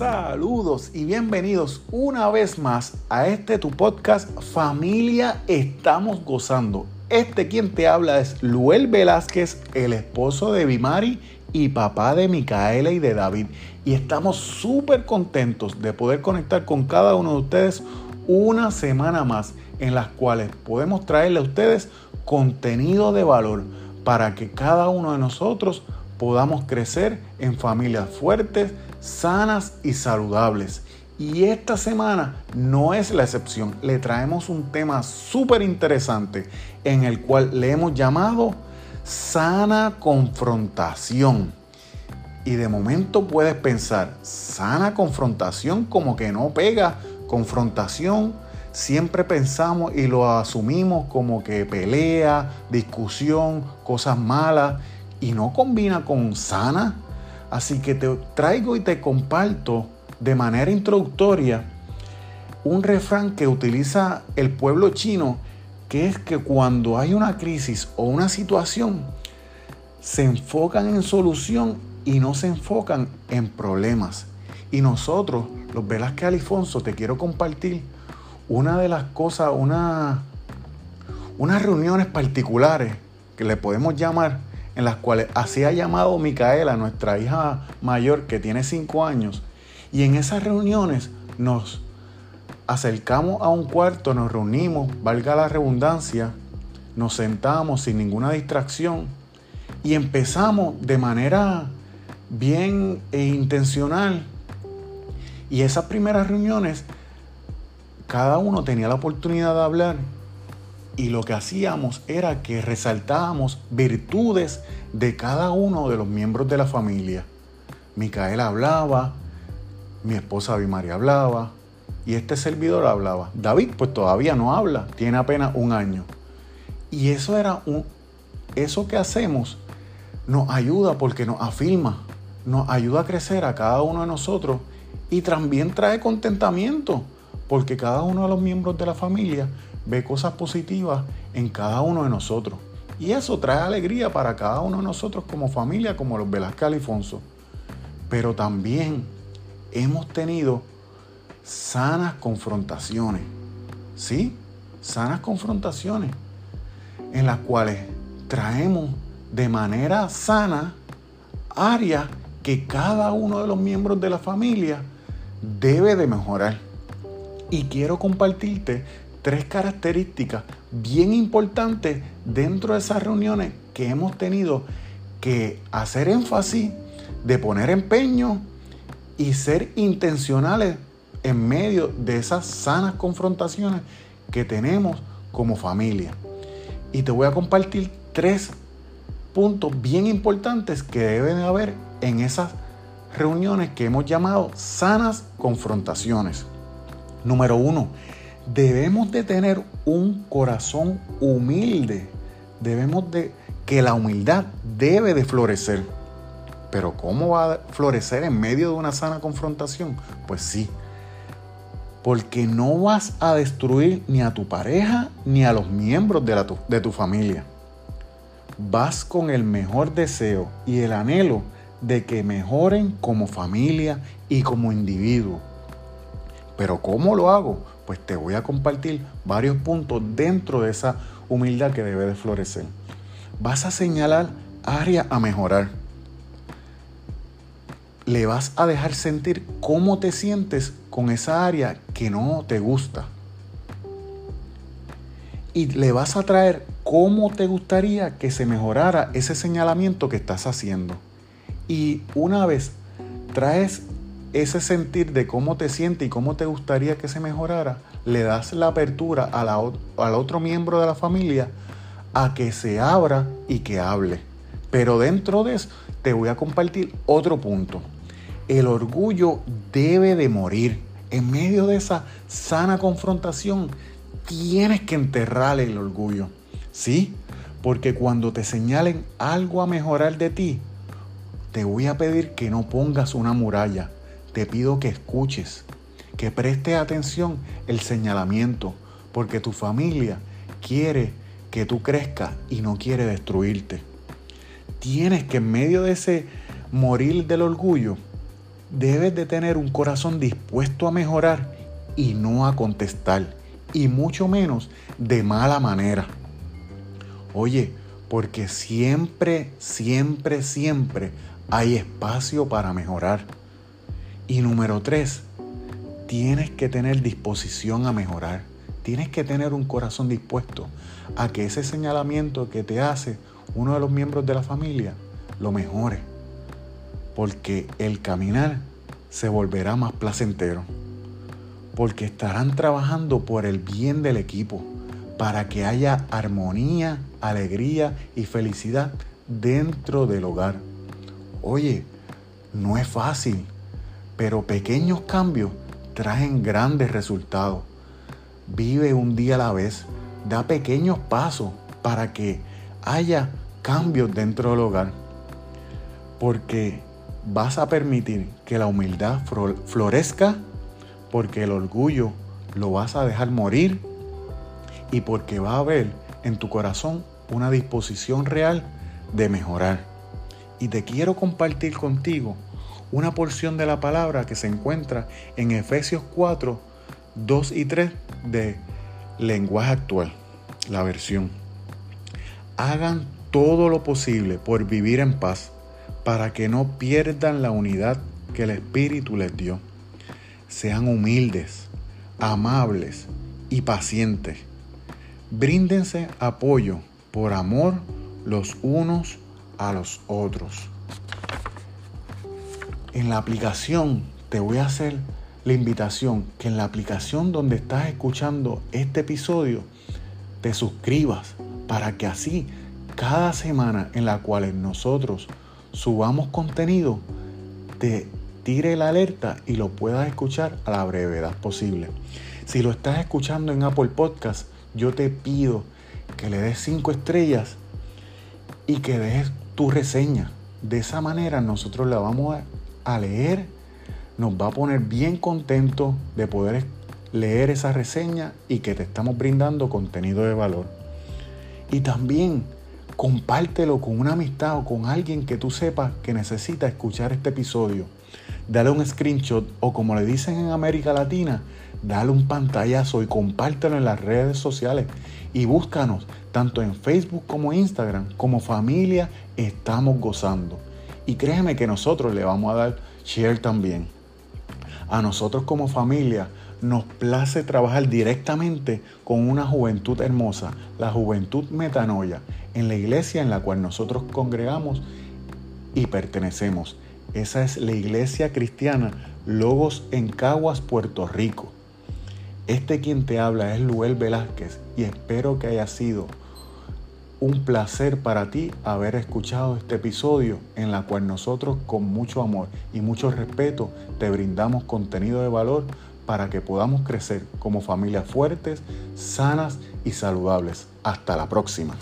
Saludos y bienvenidos una vez más a este tu podcast Familia Estamos Gozando. Este quien te habla es Luel Velázquez, el esposo de Bimari y papá de Micaela y de David. Y estamos súper contentos de poder conectar con cada uno de ustedes una semana más en las cuales podemos traerle a ustedes contenido de valor para que cada uno de nosotros podamos crecer en familias fuertes, sanas y saludables. Y esta semana no es la excepción. Le traemos un tema súper interesante en el cual le hemos llamado sana confrontación. Y de momento puedes pensar, sana confrontación como que no pega, confrontación siempre pensamos y lo asumimos como que pelea, discusión, cosas malas y no combina con sana. Así que te traigo y te comparto de manera introductoria un refrán que utiliza el pueblo chino, que es que cuando hay una crisis o una situación, se enfocan en solución y no se enfocan en problemas. Y nosotros, los Velázquez Alifonso, te quiero compartir una de las cosas, una, unas reuniones particulares que le podemos llamar, en las cuales así ha llamado Micaela, nuestra hija mayor que tiene cinco años, y en esas reuniones nos acercamos a un cuarto, nos reunimos, valga la redundancia, nos sentamos sin ninguna distracción y empezamos de manera bien e intencional. Y esas primeras reuniones cada uno tenía la oportunidad de hablar y lo que hacíamos era que resaltábamos virtudes de cada uno de los miembros de la familia. Micaela hablaba, mi esposa María hablaba y este servidor hablaba. David pues todavía no habla, tiene apenas un año. Y eso era un eso que hacemos nos ayuda porque nos afirma, nos ayuda a crecer a cada uno de nosotros y también trae contentamiento porque cada uno de los miembros de la familia ve cosas positivas en cada uno de nosotros. Y eso trae alegría para cada uno de nosotros como familia, como los Velázquez Alifonso. Pero también hemos tenido sanas confrontaciones. ¿Sí? Sanas confrontaciones en las cuales traemos de manera sana áreas que cada uno de los miembros de la familia debe de mejorar. Y quiero compartirte tres características bien importantes dentro de esas reuniones que hemos tenido que hacer énfasis, de poner empeño y ser intencionales en medio de esas sanas confrontaciones que tenemos como familia. Y te voy a compartir tres puntos bien importantes que deben haber en esas reuniones que hemos llamado sanas confrontaciones. Número uno, debemos de tener un corazón humilde. Debemos de que la humildad debe de florecer. Pero ¿cómo va a florecer en medio de una sana confrontación? Pues sí, porque no vas a destruir ni a tu pareja ni a los miembros de, tu, de tu familia. Vas con el mejor deseo y el anhelo de que mejoren como familia y como individuo. Pero ¿cómo lo hago? Pues te voy a compartir varios puntos dentro de esa humildad que debe de florecer. Vas a señalar áreas a mejorar. Le vas a dejar sentir cómo te sientes con esa área que no te gusta. Y le vas a traer cómo te gustaría que se mejorara ese señalamiento que estás haciendo. Y una vez traes ese sentir de cómo te sientes y cómo te gustaría que se mejorara, le das la apertura al otro miembro de la familia a que se abra y que hable. Pero dentro de eso te voy a compartir otro punto. El orgullo debe de morir. En medio de esa sana confrontación, tienes que enterrar el orgullo. ¿Sí? Porque cuando te señalen algo a mejorar de ti, te voy a pedir que no pongas una muralla te pido que escuches, que prestes atención el señalamiento, porque tu familia quiere que tú crezcas y no quiere destruirte. Tienes que en medio de ese morir del orgullo, debes de tener un corazón dispuesto a mejorar y no a contestar, y mucho menos de mala manera. Oye, porque siempre, siempre, siempre hay espacio para mejorar. Y número tres, tienes que tener disposición a mejorar. Tienes que tener un corazón dispuesto a que ese señalamiento que te hace uno de los miembros de la familia lo mejore. Porque el caminar se volverá más placentero. Porque estarán trabajando por el bien del equipo, para que haya armonía, alegría y felicidad dentro del hogar. Oye, no es fácil, pero pequeños cambios traen grandes resultados. Vive un día a la vez, da pequeños pasos para que haya cambios dentro del hogar. Porque vas a permitir que la humildad florezca, porque el orgullo lo vas a dejar morir y porque va a haber en tu corazón una disposición real de mejorar. Y te quiero compartir contigo una porción de la palabra que se encuentra en Efesios 4, 2 y 3 de lenguaje actual, la versión. Hagan todo lo posible por vivir en paz, para que no pierdan la unidad que el Espíritu les dio. Sean humildes, amables y pacientes. Bríndense apoyo por amor los unos a los otros. En la aplicación te voy a hacer la invitación que en la aplicación donde estás escuchando este episodio te suscribas para que así cada semana en la cual nosotros subamos contenido te tire la alerta y lo puedas escuchar a la brevedad posible. Si lo estás escuchando en Apple Podcast, yo te pido que le des cinco estrellas y que dejes tu reseña. De esa manera nosotros la vamos a, leer, nos va a poner bien contento de poder leer esa reseña y que te estamos brindando contenido de valor. Y también compártelo con una amistad o con alguien que tú sepas que necesita escuchar este episodio. Dale un screenshot o como le dicen en América Latina, dale un pantallazo y compártelo en las redes sociales y búscanos tanto en Facebook como Instagram como familia estamos gozando. Y créeme que nosotros le vamos a dar share también. A nosotros como familia nos place trabajar directamente con una juventud hermosa, la juventud metanoia, en la iglesia en la cual nosotros congregamos y pertenecemos. Esa es la iglesia cristiana Logos en Caguas, Puerto Rico. Este quien te habla es Luel Velázquez y espero que haya sido un placer para ti haber escuchado este episodio en la cual nosotros con mucho amor y mucho respeto te brindamos contenido de valor para que podamos crecer como familias fuertes, sanas y saludables. Hasta la próxima.